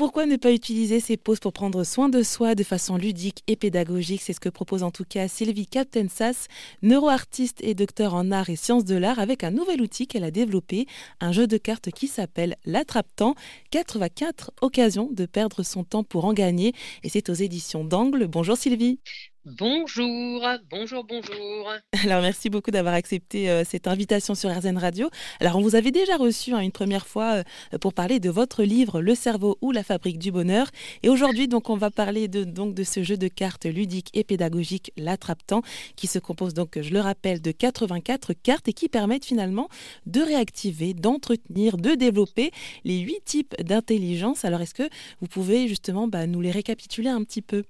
Pourquoi ne pas utiliser ces pauses pour prendre soin de soi de façon ludique et pédagogique? C'est ce que propose en tout cas Sylvie Captensas, neuroartiste et docteur en art et sciences de l'art, avec un nouvel outil qu'elle a développé, un jeu de cartes qui s'appelle l'attrape-temps. 84 occasions de perdre son temps pour en gagner. Et c'est aux éditions d'Angle. Bonjour Sylvie. Bonjour, bonjour, bonjour. Alors merci beaucoup d'avoir accepté euh, cette invitation sur RZN Radio. Alors on vous avait déjà reçu hein, une première fois euh, pour parler de votre livre Le cerveau ou la fabrique du bonheur. Et aujourd'hui donc on va parler de, donc, de ce jeu de cartes ludique et pédagogique l'attrape-temps qui se compose donc, je le rappelle, de 84 cartes et qui permettent finalement de réactiver, d'entretenir, de développer les huit types d'intelligence. Alors est-ce que vous pouvez justement bah, nous les récapituler un petit peu?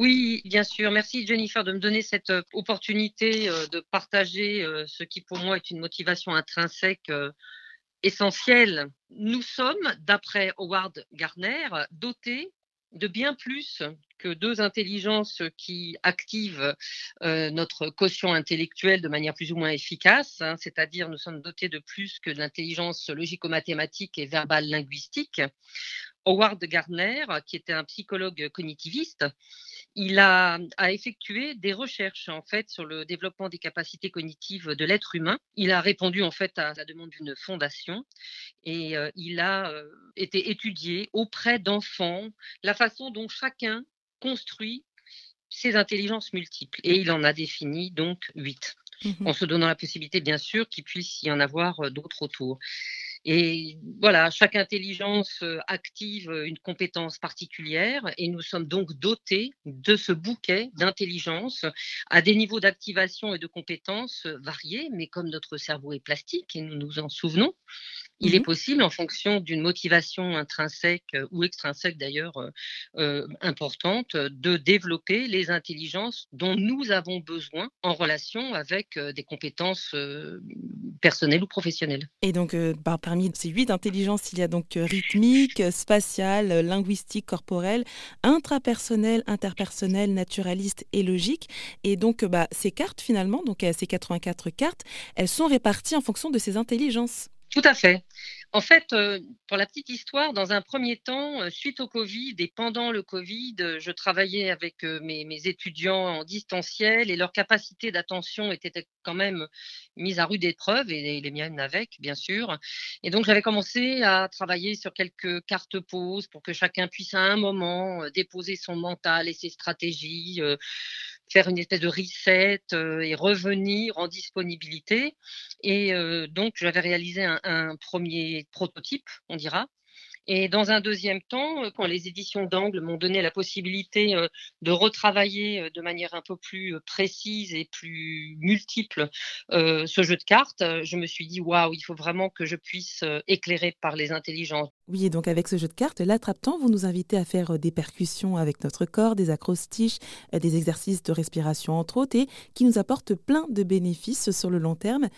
Oui, bien sûr. Merci Jennifer de me donner cette euh, opportunité euh, de partager euh, ce qui pour moi est une motivation intrinsèque essentielle. Nous sommes, d'après Howard Gardner, dotés de bien plus que deux intelligences qui activent notre quotient intellectuel de manière plus ou moins efficace, hein. c'est-à-dire nous sommes dotés de plus que de l'intelligence logico-mathématique et verbale linguistique. Howard Gardner, qui était un psychologue cognitiviste, il a, effectué des recherches en fait sur le développement des capacités cognitives de l'être humain. Il a répondu en fait à la demande d'une fondation et euh, il a euh, été étudié auprès d'enfants la façon dont chacun construit ses intelligences multiples et il en a défini donc huit, mmh en se donnant la possibilité bien sûr qu'il puisse y en avoir euh, d'autres autour. Et voilà, chaque intelligence euh, active une compétence particulière et nous sommes donc dotés de ce bouquet d'intelligence à des niveaux d'activation et de compétences variés, mais comme notre cerveau est plastique et nous nous en souvenons, il est mmh possible, en fonction d'une motivation intrinsèque euh, ou extrinsèque d'ailleurs euh, euh, importante, de développer les intelligences dont nous avons besoin en relation avec des compétences personnelles ou professionnelles. Et donc, bah, parmi ces huit intelligences, il y a donc rythmique, spatiale, linguistique, corporelle, intrapersonnelle, interpersonnelle, naturaliste et logique. Et donc, bah, ces cartes, finalement, donc ces 84 cartes, elles sont réparties en fonction de ces intelligences. Tout à fait. En fait, euh, pour la petite histoire, dans un premier temps, euh, suite au Covid et pendant le Covid, euh, je travaillais avec mes, étudiants en distanciel et leur capacité d'attention était quand même mise à rude épreuve et les miennes avec, bien sûr. Et donc, j'avais commencé à travailler sur quelques cartes pauses pour que chacun puisse à un moment déposer son mental et ses stratégies, faire une espèce de reset et revenir en disponibilité. Et donc, j'avais réalisé un premier prototype, on dira. Et dans un deuxième temps, euh, quand les éditions d'Angle m'ont donné la possibilité euh, de retravailler euh, de manière un peu plus précise et plus multiple ce jeu de cartes, je me suis dit waouh, il faut vraiment que je puisse éclairer par les intelligences. Oui, et donc avec ce jeu de cartes, l'attrape-temps, vous nous invitez à faire des percussions avec notre corps, des acrostiches, des exercices de respiration entre autres, et qui nous apportent plein de bénéfices sur le long terme,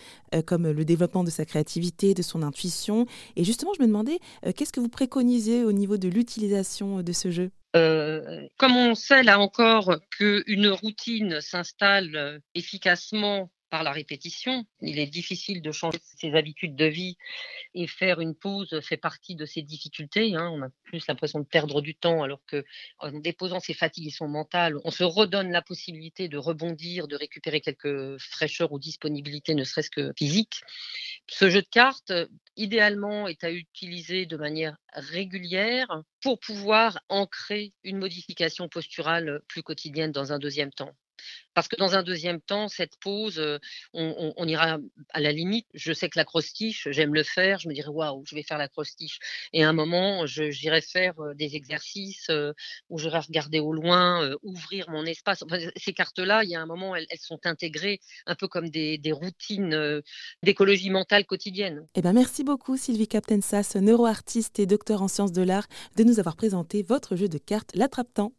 comme le développement de sa créativité, de son intuition. Et justement, je me demandais, qu'est-ce que vous préconiser au niveau de l'utilisation de ce jeu? Euh, comme on sait là encore qu'une routine s'installe euh, efficacement par la répétition. Il est difficile de changer ses habitudes de vie et faire une pause fait partie de ces difficultés. Hein. On a plus l'impression de perdre du temps alors que en déposant ses fatigues et son mental, on se redonne la possibilité de rebondir, de récupérer quelques fraîcheurs ou disponibilités, ne serait-ce que physique. Ce jeu de cartes, idéalement, est à utiliser de manière régulière pour pouvoir ancrer une modification posturale plus quotidienne dans un deuxième temps. Parce que dans un deuxième temps, cette pause, on, ira à la limite. Je sais que l'acrostiche, j'aime le faire. Je me dirais, waouh, je vais faire l'acrostiche. Et à un moment, j'irai faire des exercices où j'irai regarder au loin, ouvrir mon espace. ces cartes-là, il y a un moment, elles, sont intégrées un peu comme des, routines d'écologie mentale quotidienne. Eh ben, merci beaucoup, Sylvie Captensas, neuroartiste et docteur en sciences de l'art, de nous avoir présenté votre jeu de cartes, l'attrape-temps.